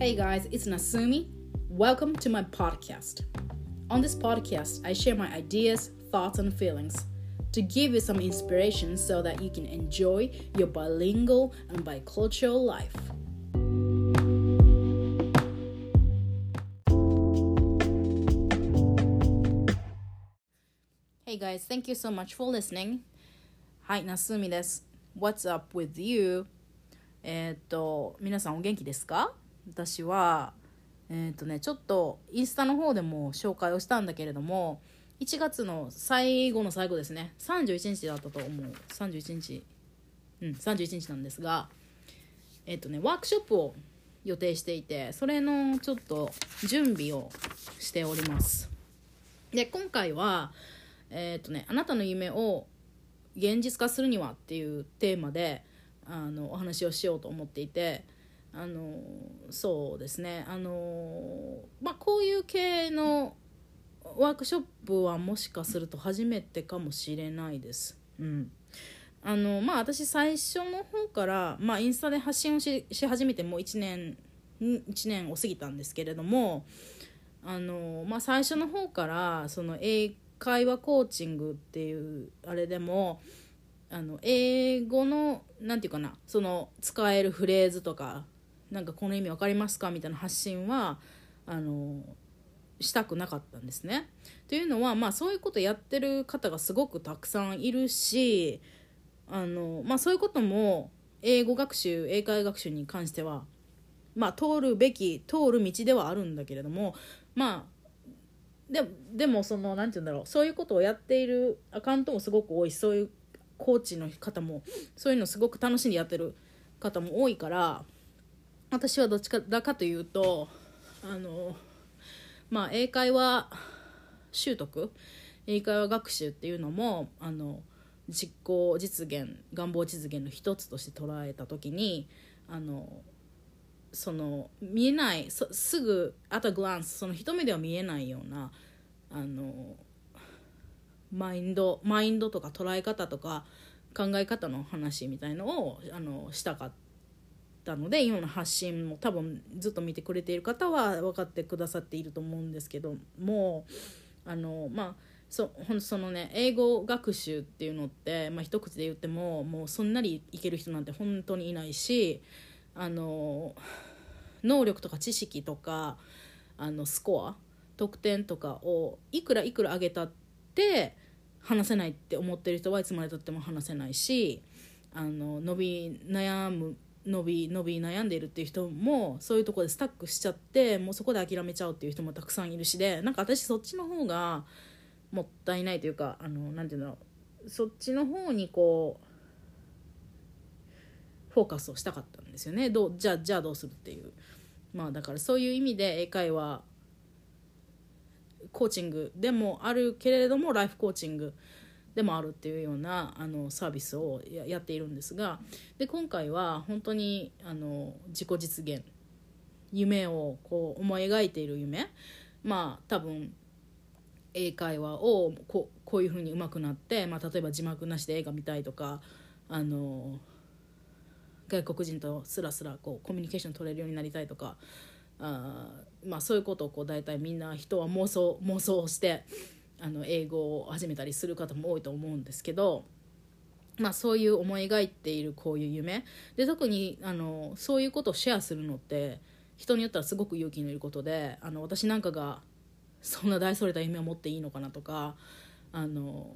Hey guys, it's Nasumi. Welcome to my podcast. On this podcast, I share my ideas, thoughts, and feelings to give you some inspiration so that you can enjoy your bilingual and bicultural life. Hey guys, thank you so much for listening. はい、なすみです。What's up with you? えーっと、皆さんお元気ですか 私は、えーっとね、ちょっとインスタの方でも紹介をしたんだけれども、1月の最後の最後ですね、31日だったと思う。31日。うん、31日なんですが、えーっとね、ワークショップを予定していて、それのちょっと準備をしております。で、今回は、えーっとね、あなたの夢を現実化するにはっていうテーマであのお話をしようと思っていてあのそうですねあの、まあ、こういう系のワークショップはもしかすると初めてかもしれないです。うんあのまあ、私最初の方から、まあ、インスタで発信をしし始めてもう1年1年を過ぎたんですけれどもあの、まあ、最初の方からその英会話コーチングっていうあれでもあの英語のなんていうかなその使えるフレーズとかなんかこの意味わかりますか？みたいな発信はあのしたくなかったんですね。というのは、まあ、そういうことやってる方がすごくたくさんいるしあの、まあ、そういうことも英語学習英会学習に関しては、まあ、通るべき通る道ではあるんだけれどもまあででもそのなんて言うんだろうそういうことをやっているアカウントもすごく多いそういうコーチの方もそういうのすごく楽しんでやってる方も多いから私はどっちかだかというとあのまあ英会話習得？英会話学習っていうのもあの実行実現願望実現の一つとして捉えた時にあのその見えないそすぐあとグランスその一目では見えないようなあのマインドマインドとか捉え方とか考え方の話みたいのをあのしたかったので今の発信も多分ずっと見てくれている方は分かってくださっていると思うんですけどもあのまあそほんそのね英語学習っていうのって、まあ、一口で言ってももうそんなにいける人なんて本当にいないしあの能力とか知識とかあのスコア得点とかをいくらいくら上げたって話せないって思ってる人はいつまでたっても話せないしあの伸び悩む伸び伸び悩んでいるっていう人もそういうところでスタックしちゃってもうそこで諦めちゃうっていう人もたくさんいるしでなんか私そっちの方がもったいないというかあのなんていうんだろうそっちの方にこうフォーカスをしたかったんですよね。どうじゃあじゃあどうするっていう。まあだからそういう意味で英会話コーチングでもあるけれどもライフコーチングでもあるっていうようなあのサービスをややっているんですがで今回は本当にあの自己実現夢をこう思い描いている夢まあ多分英会話をこうこういうふうに上手くなって、まあ、例えば字幕なしで映画見たいとかあの外国人とスラスラこうコミュニケーション取れるようになりたいとかあまあそういうことをこう大体みんな人は妄想妄想してあの英語を始めたりする方も多いと思うんですけど、まあ、そういう思い描いているこういう夢。で特にあのそういうことをシェアするのって人によってはすごく勇気のいることであの私なんかがそんな大それた夢を持っていいのかなとかあの、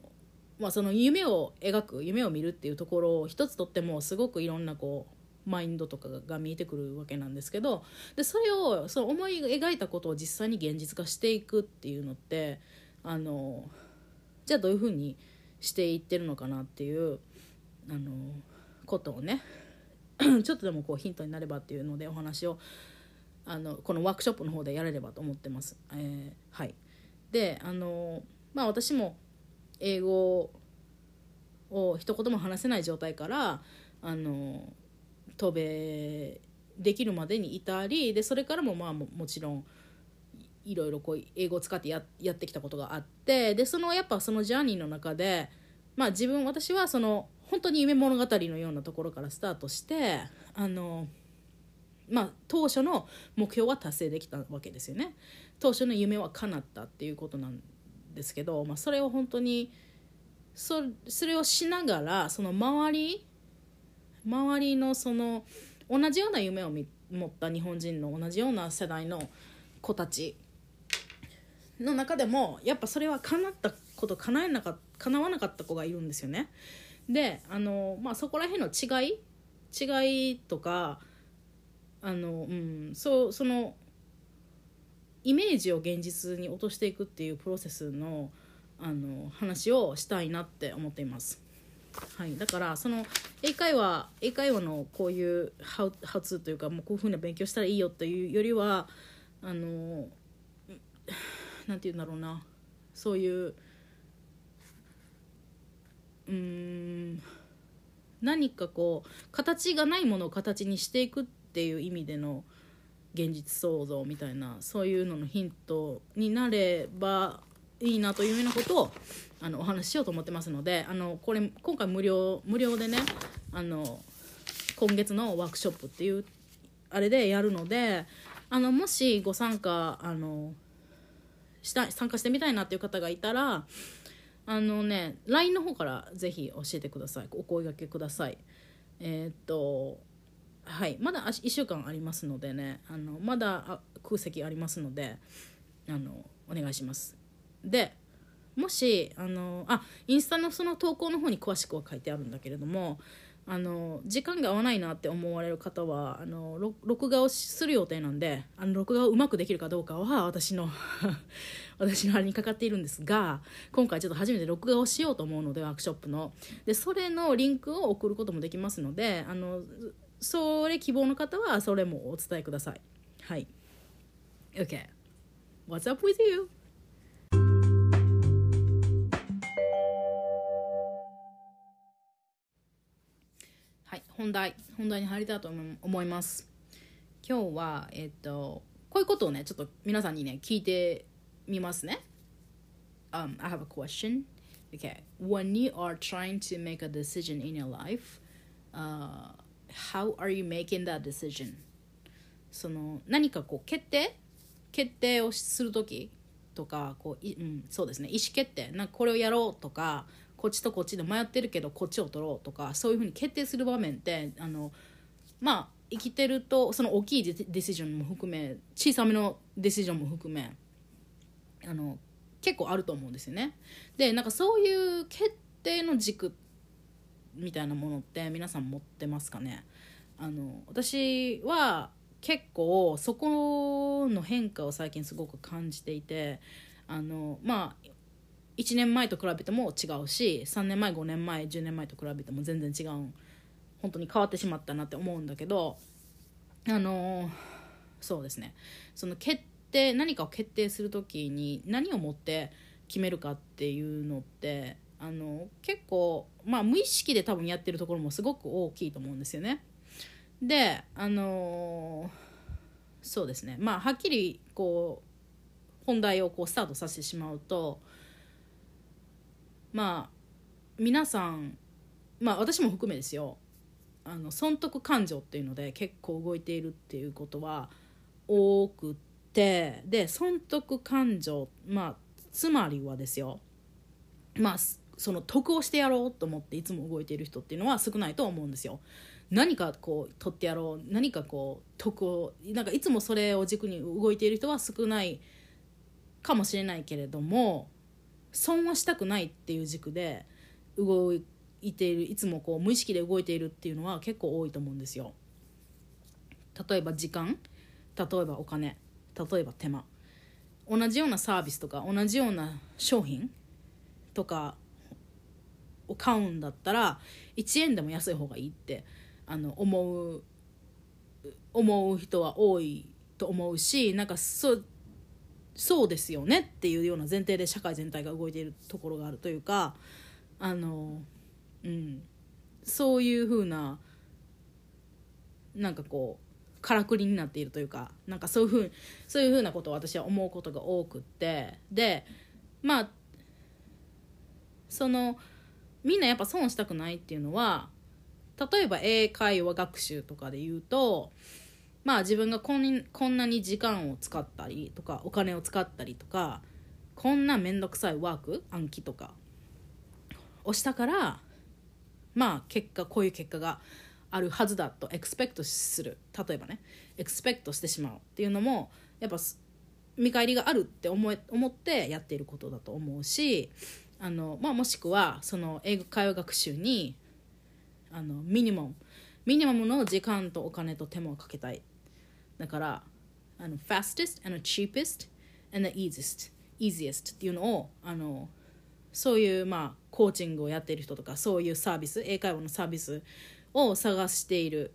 まあ、その夢を描く夢を見るっていうところを一つとってもすごくいろんなこうマインドとかが見えてくるわけなんですけどでそれをその思い描いたことを実際に現実化していくっていうのってあのじゃあどういうふうにしていってるのかなっていうあのことをね ちょっとでもこうヒントになればっていうのでお話をあのこのワークショップの方でやれればと思ってます。えーはい、であのまあ私も英語を一言も話せない状態からあの渡米できるまでにいたりでそれからもまあももちろんいろいろこう英語を使ってやってきたことがあってでそのやっぱそのジャーニーの中でまあ自分私はその本当に夢物語のようなところからスタートしてあのまあ当初の目標は達成できたわけですよね。当初の夢は叶ったっていうことなんですけど、まあ、それを本当にそそれをしながらその周り周りのその同じような夢を持った日本人の同じような世代の子たちの中でもやっぱそれは叶ったこと叶えなか叶わなかった子がいるんですよね。であの、まあ、そこら辺の違い違いとかあの、うん、そうそのイメージを現実に落としていくっていうプロセスのあの話をしたいなって思っています。はい、だからその英会話英会話のこういうハウハウツーというかもうこういうふうな勉強したらいいよというよりはあのなんて言うんだろうな。そういううん何かこう形がないものを形にしていくっていう意味での現実創造みたいなそういうののヒントになればいいなというようなことをあのお話ししようと思ってますのであのこれ今回無料無料でねあの今月のワークショップっていうあれでやるのであのもしご参加あのした参加してみたいなっていう方がいたらあのね LINE の方からぜひ教えてください。お声がけください。えー、っとはい。まだ1週間ありますのでねあのまだ空席ありますのであのお願いします。でもしあのあインスタのその投稿の方に詳しくは書いてあるんだけれどもあの時間が合わないなって思われる方はあの録画をする予定なんであの録画をうまくできるかどうかは私の 私のあれにかかっているんですが今回ちょっと初めて録画をしようと思うのでワークショップの。でそれのリンクを送ることもできますのであのそれ希望の方はそれもお伝えください。はい。OK What's up with you? 本題本題に入りたいと思います今日はえっ、とこういうことをねちょっと皆さんにね聞いてみますね um, I have a question okay when you are trying to make a decision in your life uh, how are you making that decision その何かこう決定決定をする時とかこうい、うん、そうですね意思決定なんかこれをやろうとかこっちとこっちで迷ってるけどこっちを取ろうとかそういうふうに決定する場面ってあのまあ生きてるとその大きいディシジョンも含め小さめのディシジョンも含めあの結構あると思うんですよね。でなんかそういう決定の軸みたいなものって皆さん持ってますかね？あの私は結構そこの変化を最近すごく感じていてあのまあ1年前と比べても違うし3年前5年前10年前と比べても全然違う本当に変わってしまったなって思うんだけどあのそうですね。その決定何かを決定する時に何をもって決めるかっていうのってあの結構、まあ、無意識で多分やってるところもすごく大きいと思うんですよね。であのそうですね。まあはっきりこう本題をこうスタートさせてしまうとまあ皆さんまあ私も含めですよあの損得感情っていうので結構動いているっていうことは多くてで損得感情まあつまりはですよまあその得をしてやろうと思っていつも動いている人っていうのは少ないと思うんですよ。何かこう取ってやろう何かこう得をなんかいつもそれを軸に動いている人は少ないかもしれないけれども損はしたくないっていう軸で動いているいつもこう無意識で動いているっていうのは結構多いと思うんですよ。例えば時間例えばお金例えば手間同じようなサービスとか同じような商品とかを買うんだったら1円でも安い方がいいってあの思う思う人は多いと思うしなんかそうそうですよねっていうような前提で社会全体が動いているところがあるというかあの、うん、そういうふうななんかこうからくりになっているというかなんかそういうふうそういうふうなことを私は思うことが多くって。でまあそのみんなやっぱ損したくないっていうのは例えば英会話学習とかで言うとまあ自分がこんこんなに時間を使ったりとかお金を使ったりとかこんな面倒くさいワーク暗記とかをしたからまあ結果こういう結果があるはずだとエクスペクトする。例えばねエクスペクトしてしまうっていうのもやっぱ見返りがあるって思え思ってやっていることだと思うしあの、まあ、もしくはその英語会話学習にあのミニマムミニマムの時間とお金と手間をかけたい。だからあの fastest and cheapest and the easiest easiest っていうのをあのそういうまあコーチングをやっている人とかそういうサービス英会話のサービスを探している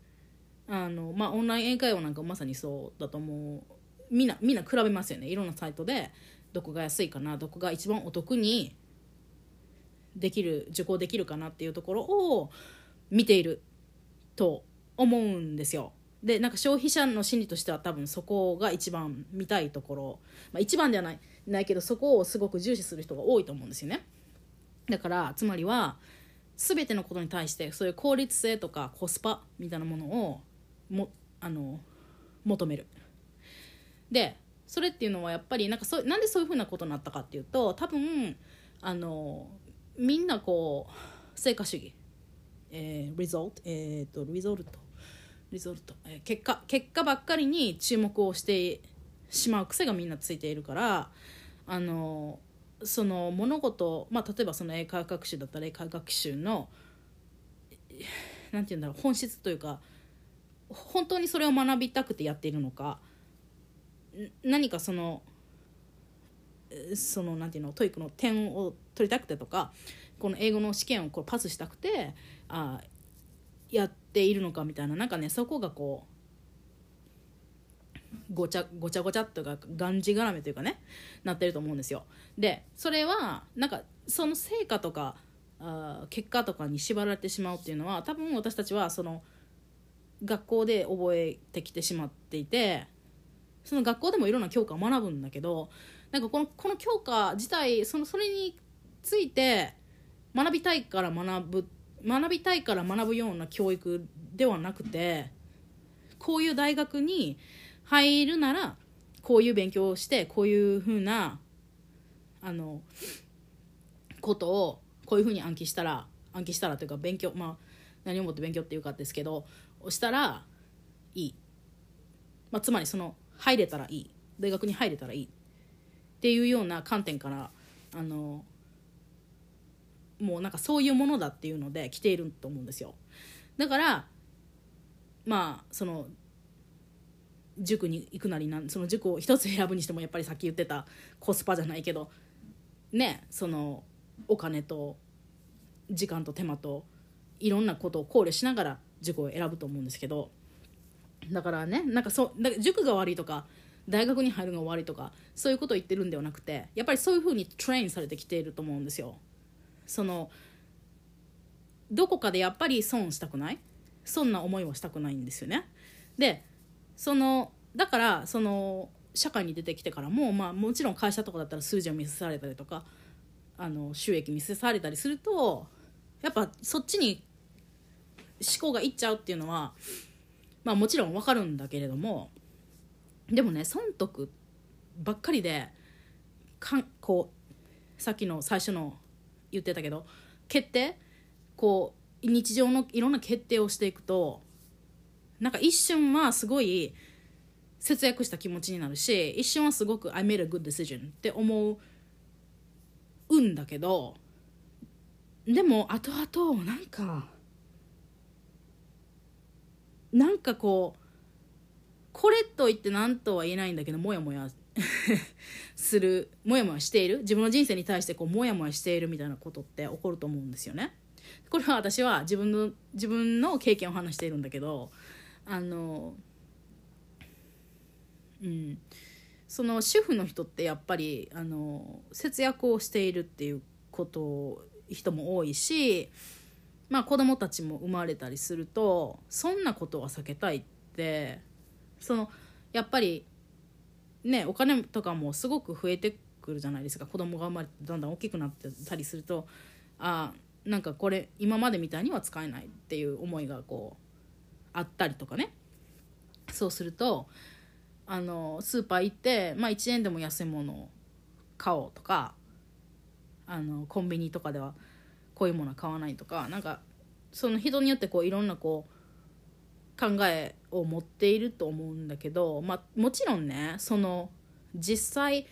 あのまあオンライン英会話なんかまさにそうだと思うみんなみんな比べますよねいろんなサイトでどこが安いかなどこが一番お得にできる受講できるかなっていうところを見ていると思うんですよ。でなんか消費者の心理としては多分そこが一番見たいところ、まあ、一番ではないないけどそこをすごく重視する人が多いと思うんですよね。だからつまりは全てのことに対してそういう効率性とかコスパみたいなものをもあの求める。でそれっていうのはやっぱりなんかそなんでそういうふうなことになったかっていうと多分あのみんなこう成果主義、えー、リゾルトえっ、ー、とリゾルトリゾルト、えー、結果結果ばっかりに注目をしてしまう癖がみんなついているからあのその物事、まあ、例えばその英会話学習だったら英会話学習の何て言うんだろう本質というか本当にそれを学びたくてやっているのか何かそのそのなんていうの TOEIC の点を取りたくてとかこの英語の試験をこうパスしたくてやっているのかみたいななんかねそこがこうごちゃごちゃごちゃっというかがんじがらめというかねなってると思うんですよ。でそれはなんかその成果とかあ結果とかに縛られてしまうっていうのは多分私たちはその学校で覚えてきてしまっていてその学校でもいろんな教科を学ぶんだけどなんかこのこの教科自体そのそれについて学びたいから学ぶ学びたいから学ぶような教育ではなくてこういう大学に入るならこういう勉強をしてこういうふうなあのことをこういうふうに暗記したら暗記したらというか勉強まあ何をもって勉強っていうかですけどをしたらいい、まあ、つまりその入れたらいい。大学に入れたらいい。っていうような観点からあのもうなんかそういうものだっていうので来ていると思うんですよだからまあその塾に行くなりなんその塾を一つ選ぶにしてもやっぱりさっき言ってたコスパじゃないけどねそのお金と時間と手間といろんなことを考慮しながら塾を選ぶと思うんですけどだからねなんかそうだから塾が悪いとか大学に入るのが悪いとかそういうことを言ってるんではなくてやっぱりそういうふうにトレインされてきていると思うんですよ。そのどこかでやっぱり損したくない？そんな思いはしたくないんですよね。でそのだからその社会に出てきてからも、まあ、もちろん会社とかだったら数字を見せされたりとかあの収益見せされたりするとやっぱそっちに思考がいっちゃうっていうのはまあもちろん分かるんだけれどもでもね損得ばっかりでかんこうさっきの最初の言ってたけど決定こう日常のいろんな決定をしていくとなんか一瞬はすごい節約した気持ちになるし一瞬はすごく I made a good decision って思うんだけどでも後々なんかなんかこうこれと言って何とは言えないんだけどモヤモヤ するモヤモヤしている自分の人生に対してこうモヤモヤしているみたいなことって起こると思うんですよね。これは私は自分の自分の経験を話しているんだけどあのうんその主婦の人ってやっぱりあの節約をしているっていうこと人も多いしまあ子供たちも生まれたりするとそんなことは避けたいってそのやっぱりねお金とかもすごく増えてくるじゃないですか。子供が生まれてだんだん大きくなってたりするとあなんかこれ今までみたいには使えないっていう思いがこうあったりとかね。そうするとあのスーパー行って、まあ、1円でも安いものを買おうとかあのコンビニとかではこういうものは買わないとかなんかその人によってこういろんなこう考えを持っていると思うんだけど、まあ、もちろんねその実際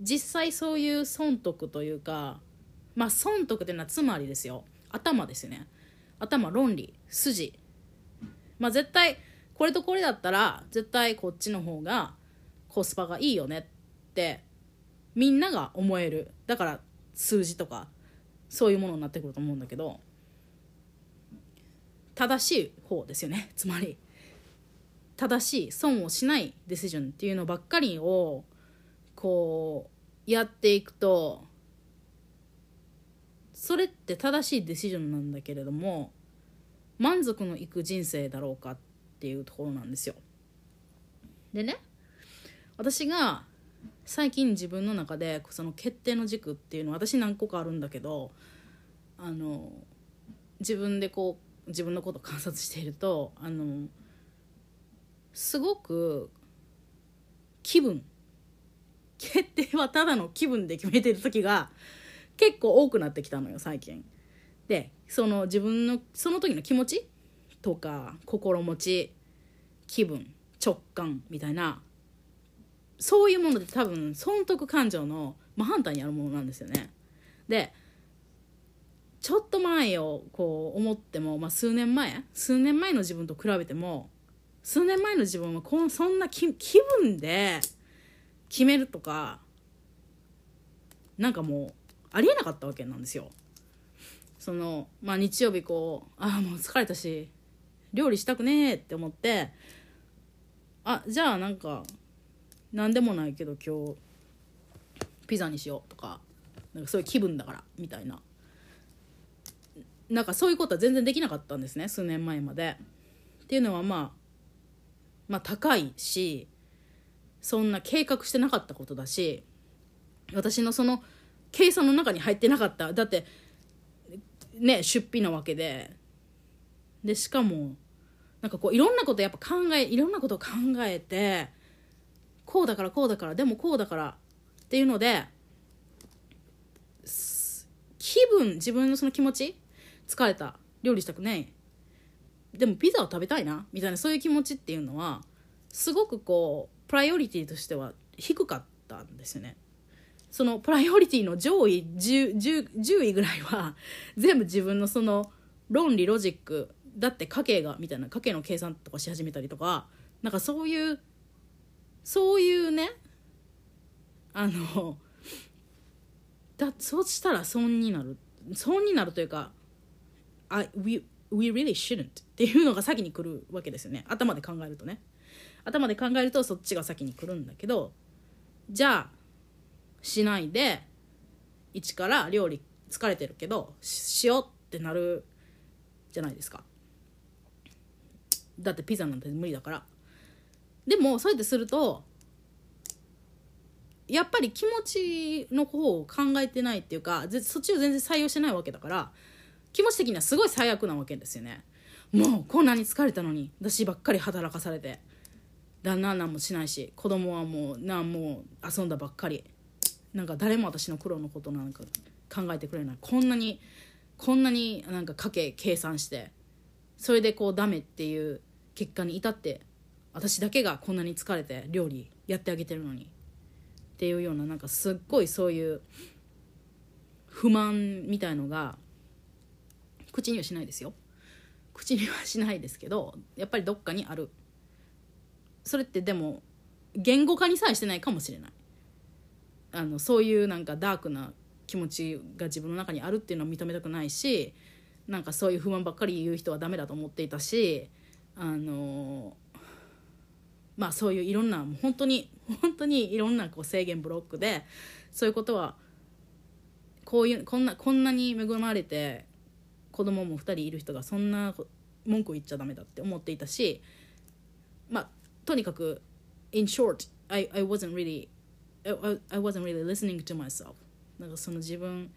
実際そういう損得というかまあ損得っていうのはつまりですよ頭ですよね。頭論理筋。まあ絶対これとこれだったら絶対こっちの方がコスパがいいよねってみんなが思える。だから数字とかそういうものになってくると思うんだけど。正しい方ですよね つまり正しい損をしないディシジョンっていうのばっかりをこうやっていくとそれって正しいディシジョンなんだけれども満足のいく人生だろうかっていうところなんですよ。でね私が最近自分の中でその決定の軸っていうのは私何個かあるんだけどあの自分でこう自分のこと観察しているとあのすごく気分決定はただの気分で決めてる時が結構多くなってきたのよ最近。でその自分のその時の気持ちとか心持ち気分直感みたいなそういうもので多分損得感情の真反対にあるものなんですよね。でちょっと前をこう思っても、まあ、数年前数年前の自分と比べても数年前の自分はこんそんな気気分で決めるとかなんかもうありえなかったわけなんですよ。そのまあ日曜日こうああもう疲れたし料理したくねえって思ってあじゃあなんか何でもないけど今日ピザにしようとかなんかそういう気分だからみたいななんかそういうことは全然できなかったんですね数年前まで。っていうのはまあまあ高いしそんな計画してなかったことだし私のその計算の中に入ってなかっただってね出費なわけででしかもなんかこういろんなことやっぱ考えいろんなことを考えてこうだからこうだからでもこうだからっていうので気分自分のその気持ち疲れた。料理したくない。でもピザを食べたいな。みたいなそういう気持ちっていうのはすごくこうプライオリティとしては低かったんですよね。そのプライオリティの上位 10, 10, 10位ぐらいは 全部自分のその論理ロジックだって家計がみたいな家計の計算とかし始めたりとかなんかそういうそういうねあのだそうしたら損になる。損になるというか I, we, we really shouldn't っていうのが先に来るわけですよね。頭で考えるとね。頭で考えるとそっちが先に来るんだけどじゃあしないで一から料理疲れてるけどしようってなるじゃないですか。だってピザなんて無理だから。でもそうやってするとやっぱり気持ちの方を考えてないっていうかそっちを全然採用してないわけだから気持ち的にはすごい最悪なわけですよね。もうこんなに疲れたのに私ばっかり働かされて。旦那なんもしないし子供はもうなんも遊んだばっかり。なんか誰も私の苦労のことなんか考えてくれない。こんなにこんなになんか家計計算してそれでこうダメっていう結果に至って私だけがこんなに疲れて料理やってあげてるのに。っていうようななんかすっごいそういう不満みたいのが口にはしないですよ。口にはしないですけどやっぱりどっかにある。それってでも言語化にさえしてないかもしれない。あのそういうなんかダークな気持ちが自分の中にあるっていうのは認めたくないしなんかそういう不満ばっかり言う人はダメだと思っていたしあのまあそういういろんな本当に本当にいろんなこう制限ブロックでそういうことはこういうこんなこんなに恵まれて子供も2人いる人がそんな文句言っちゃダメだって思っていたしまあとにかく in short I, I wasn't really I, I wasn't really listening to myself なんかその自分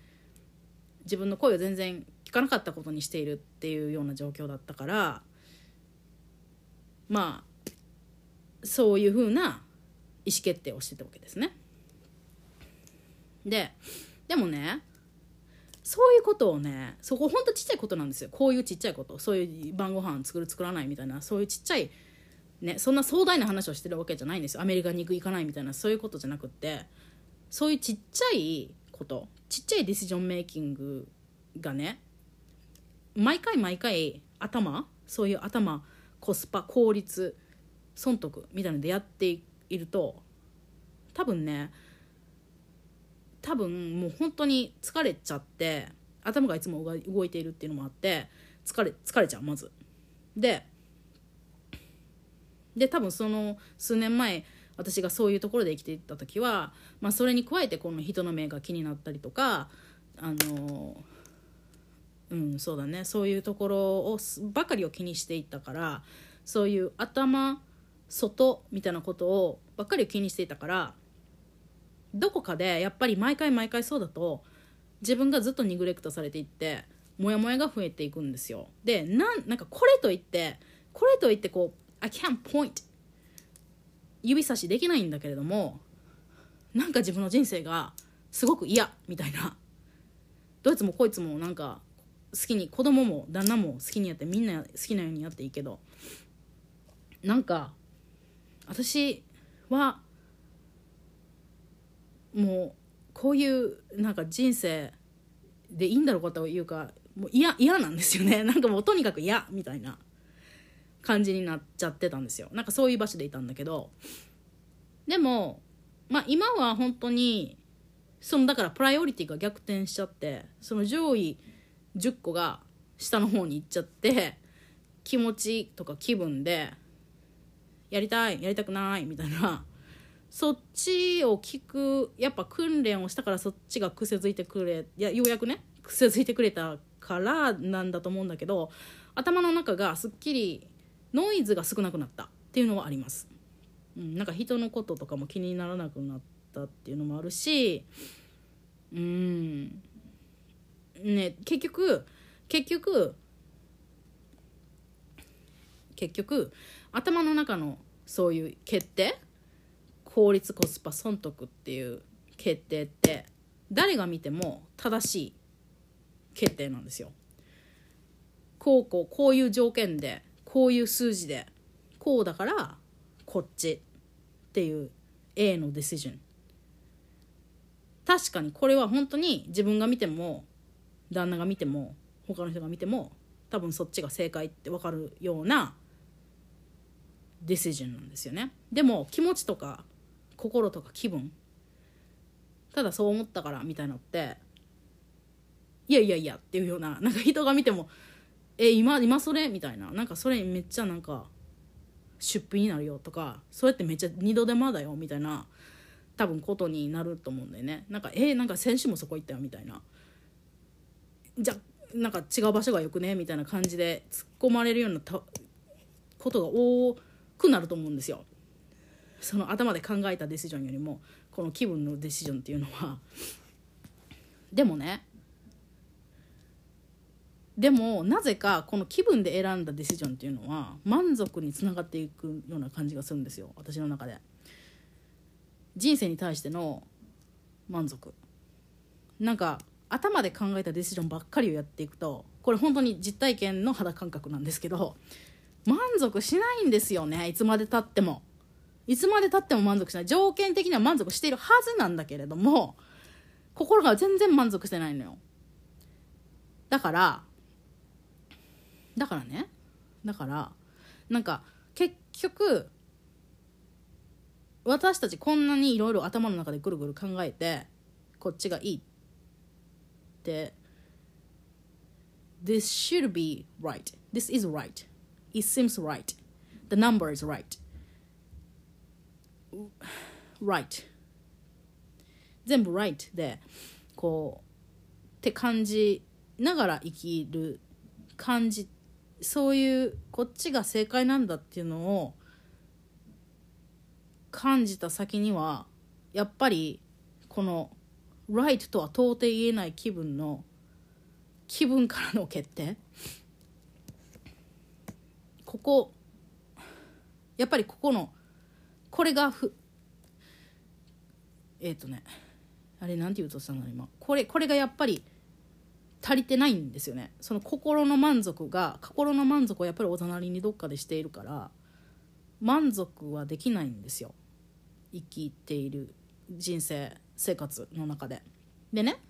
自分の声を全然聞かなかったことにしているっていうような状況だったからまあそういうふうな意思決定をしてたわけですね。ででもねそういうことをねそこほんとちっちゃいことなんですよ。こういうちっちゃいこと。そういう晩ご飯作る作らないみたいな。そういうちっちゃいねそんな壮大な話をしてるわけじゃないんですよ。アメリカに行く行かないみたいな。そういうことじゃなくって。そういうちっちゃいこと。ちっちゃいディシジョンメイキングがね毎回毎回頭そういう頭コスパ効率損得みたいなのでやっていると多分ね多分もう本当に疲れちゃって頭がいつも動いているっていうのもあって疲れ疲れちゃうまず。でで多分その数年前私がそういうところで生きていった時は、まあ、それに加えてこの人の目が気になったりとかあのうんそうだねそういうところをばかりを気にしていったからそういう頭外みたいなことをばっかり気にしていたからどこかでやっぱり毎回毎回そうだと自分がずっとニグレクトされていってモヤモヤが増えていくんですよ。でなんなんかこれといってこれといってこう I can't point 指差しできないんだけれどもなんか自分の人生がすごく嫌みたいな。どいつもこいつもなんか好きに子供も旦那も好きにやってみんな好きなようにやっていいけどなんか私はもうこういうなんか人生でいいんだろうかというかもう嫌嫌なんですよね。なんかもうとにかく嫌みたいな感じになっちゃってたんですよ。なんかそういう場所でいたんだけど。でもまあ今は本当にそのだからプライオリティが逆転しちゃってその上位10個が下の方に行っちゃって気持ちとか気分でやりたいやりたくないみたいなそっちを聞くやっぱ訓練をしたからそっちが癖づいてくれいやようやくね癖づいてくれたからなんだと思うんだけど頭の中がすっきりノイズが少なくなった。っていうのはあります、うん、なんか人のこととかも気にならなくなったっていうのもあるしうん。ね結局結局結局頭の中のそういう決定効率コスパ損得っていう決定って誰が見ても正しい決定なんですよ。こうこうこういう条件でこういう数字でこうだからこっちっていう A のディシジョン確かにこれは本当に自分が見ても旦那が見ても他の人が見ても多分そっちが正解って分かるようなディシジョンなんですよねでも気持ちとか心とか気分？ただそう思ったからみたいなのっていやいやいやっていうようななんか人が見てもえ今今それ？みたいな。なんかそれめっちゃなんか出費になるよとかそれってめっちゃ二度手間だよみたいな多分ことになると思うんだよね。なんかえ、なんか先週もそこ行ったよみたいな。じゃなんか違う場所がよくね？みたいな感じで突っ込まれるようなことが多くなると思うんですよ。その頭で考えたディシジョンよりもこの気分のディシジョンっていうのはでもねでもなぜかこの気分で選んだディシジョンっていうのは満足につながっていくような感じがするんですよ私の中で。人生に対しての満足。なんか頭で考えたディシジョンばっかりをやっていくとこれ本当に実体験の肌感覚なんですけど満足しないんですよねいつまでたっても。いつまでたっても満足しない。条件的には満足しているはずなんだけれども心が全然満足してないのよ。だからだからね。だからなんか結局私たちこんなにいろいろ頭の中でぐるぐる考えてこっちがいいって This should be right. This is right. It seems right. The number is right. Right. 全部 right でこうって感じながら生きる感じそういうこっちが正解なんだっていうのを感じた先にはやっぱりこの right とは到底言えない気分の気分からの決定。ここやっぱりここのこれがふえっ、ー、とねあれなんて言うとしたの今。これこれがやっぱり足りてないんですよね。その心の満足が心の満足をやっぱりおざなりにどっかでしているから満足はできないんですよ。生きている人生生活の中で。でね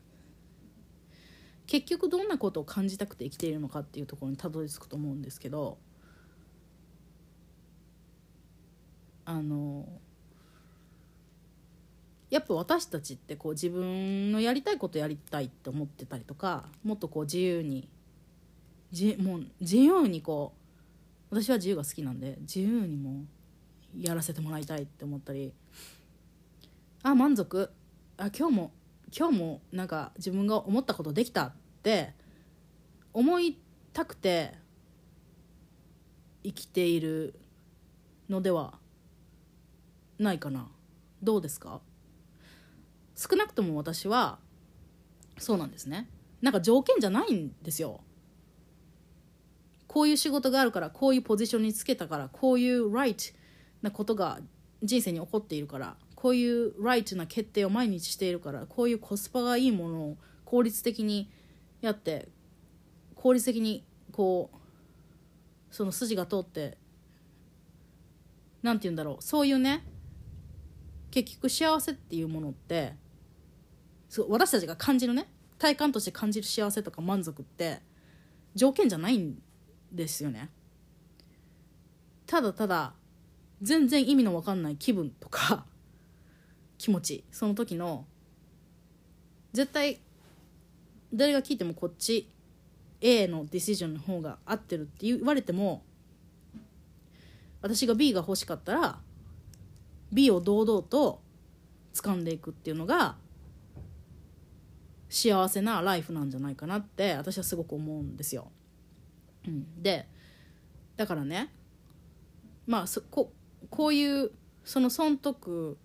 結局どんなことを感じたくて生きているのかっていうところにたどり着くと思うんですけどあのやっぱ私たちってこう自分のやりたいことやりたいって思ってたりとかもっとこう自由にじもう自由にこう私は自由が好きなんで自由にもやらせてもらいたいって思ったりあ満足。あ今日も今日もなんか自分が思ったことできたって思いたくて生きているのではないかな？どうですか？少なくとも私はそうなんですね。なんか条件じゃないんですよ。こういう仕事があるからこういうポジションにつけたからこういう right なことが人生に起こっているからこういうライトな決定を毎日しているからこういうコスパがいいものを効率的にやって効率的にこうその筋が通って何て言うんだろう。そういうね結局幸せっていうものってそう私たちが感じるね体感として感じる幸せとか満足って条件じゃないんですよね。ただただ全然意味の分かんない気分とか気持ちその時の絶対誰が聞いてもこっち A のディシジョンの方が合ってるって言われても私が B が欲しかったら B を堂々と掴んでいくっていうのが幸せなライフなんじゃないかなって私はすごく思うんですよ。うん、でだからねまあそここういうその損得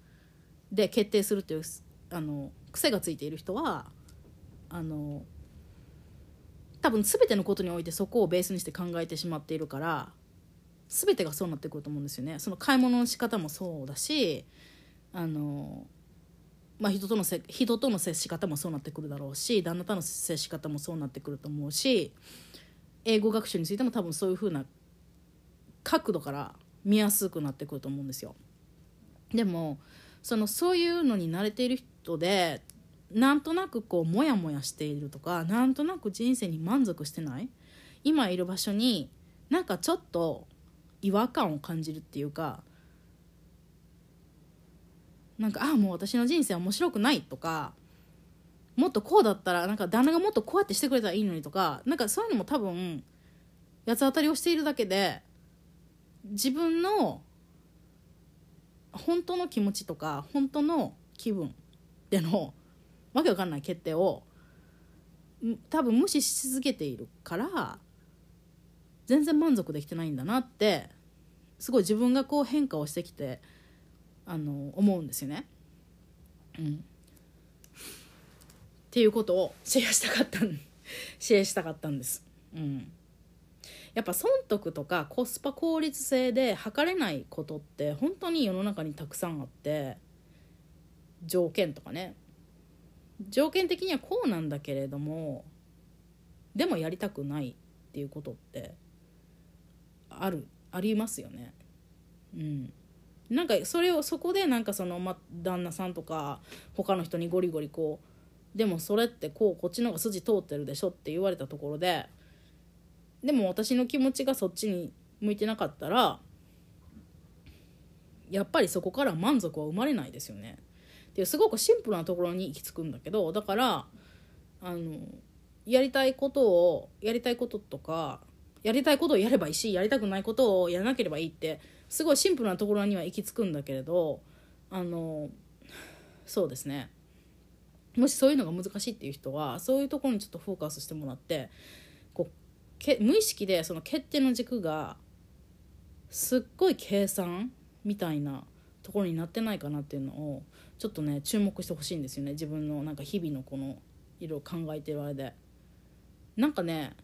で決定するというあの癖がついている人はあの多分全てのことにおいてそこをベースにして考えてしまっているから全てがそうなってくると思うんですよね。その買い物の仕方もそうだしあの、まあ、人とのせ人との接し方もそうなってくるだろうし旦那との接し方もそうなってくると思うし英語学習についても多分そういうふうな角度から見やすくなってくると思うんですよ。でもそのそういうのに慣れている人でなんとなくこうモヤモヤしているとかなんとなく人生に満足してない今いる場所になんかちょっと違和感を感じるっていうかなんかああもう私の人生面白くないとかもっとこうだったらなんか旦那がもっとこうやってしてくれたらいいのにとかなんかそういうのも多分八つ当たりをしているだけで自分の本当の気持ちとか本当の気分でのわけわかんない決定を多分無視し続けているから全然満足できてないんだなってすごい自分がこう変化をしてきてあの思うんですよね。うん、っていうことをシェアしたかった シェアしたかったんです。うんやっぱ損得とかコスパ効率性で測れないことって本当に世の中にたくさんあって条件とかね条件的にはこうなんだけれどもでもやりたくないっていうことってあるありますよね。うん、なんかそれをそこでなんかその、ま、旦那さんとか他の人にゴリゴリこうでもそれってこうこっちの方が筋通ってるでしょって言われたところででも私の気持ちがそっちに向いてなかったらやっぱりそこから満足は生まれないですよね。っていうすごくシンプルなところに行き着くんだけどだからあのやりたいことをやりたいこととかやりたいことをやればいいしやりたくないことをやらなければいいってすごいシンプルなところには行き着くんだけれどあのそうですね。もしそういうのが難しいっていう人はそういうところにちょっとフォーカスしてもらってこうけ無意識でその決定の軸がすっごい計算みたいなところになってないかなっていうのをちょっとね注目してほしいんですよね。自分のなんか日々のこのいろいろ考えてるあれでなんかね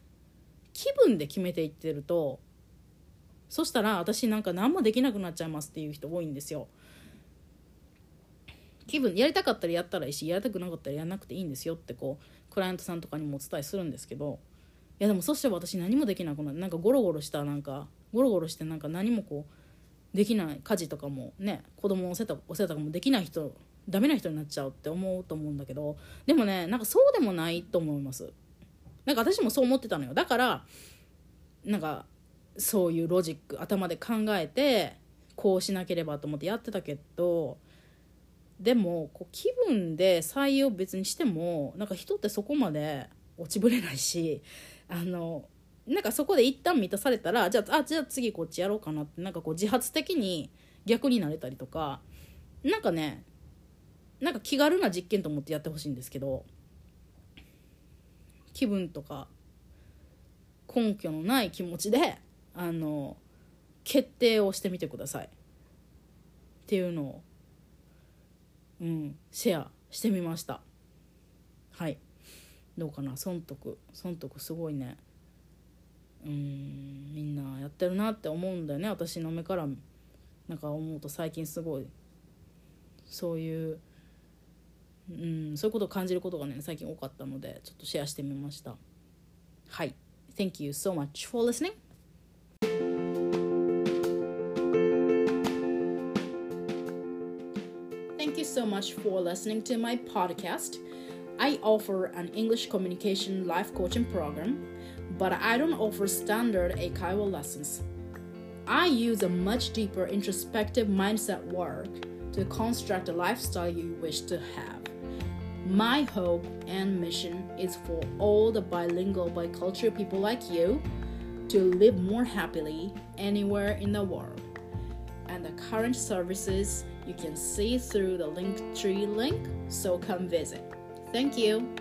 気分で決めていってるとそしたら私なんか何もできなくなっちゃいますっていう人多いんですよ。気分やりたかったらやったらいいしやりたくなかったらやらなくていいんですよってこうクライアントさんとかにもお伝えするんですけどいやでもそして私何もできなくなってなんかゴロゴロしたなんかゴロゴロしてなんか何もこうできない家事とかもね子供のせたお世話とかもできない人ダメな人になっちゃうって思うと思うんだけどでもねなんかそうでもないと思います。なんか私もそう思ってたのよ。だからなんかそういうロジック頭で考えてこうしなければと思ってやってたけどでもこう気分で採用別にしてもなんか人ってそこまで落ちぶれないしあのなんかそこで一旦満たされたらじゃああじゃあ次こっちやろうかなってなんかこう自発的に逆になれたりとかなんかねなんか気軽な実験と思ってやってほしいんですけど気分とか根拠のない気持ちであの決定をしてみてください。っていうのを、うん、シェアしてみました。はい。どうかな？損得損得すごいね。うんみんなやってるなって思うんだよね。私の目からなんか思うと最近すごいそういううんそういうことを感じることがね最近多かったのでちょっとシェアしてみましたはい Thank you so much for listening Thank you so much for listening to my podcast. I offer an English communication life coaching program, but I don't offer standard Eikaiwa lessons. I use a much deeper introspective mindset work to construct the lifestyle you wish to have. My hope and mission is for all the bilingual, bicultural people like you to live more happily anywhere in the world. And the current services you can see through the Linktree link, so come visit. Thank you.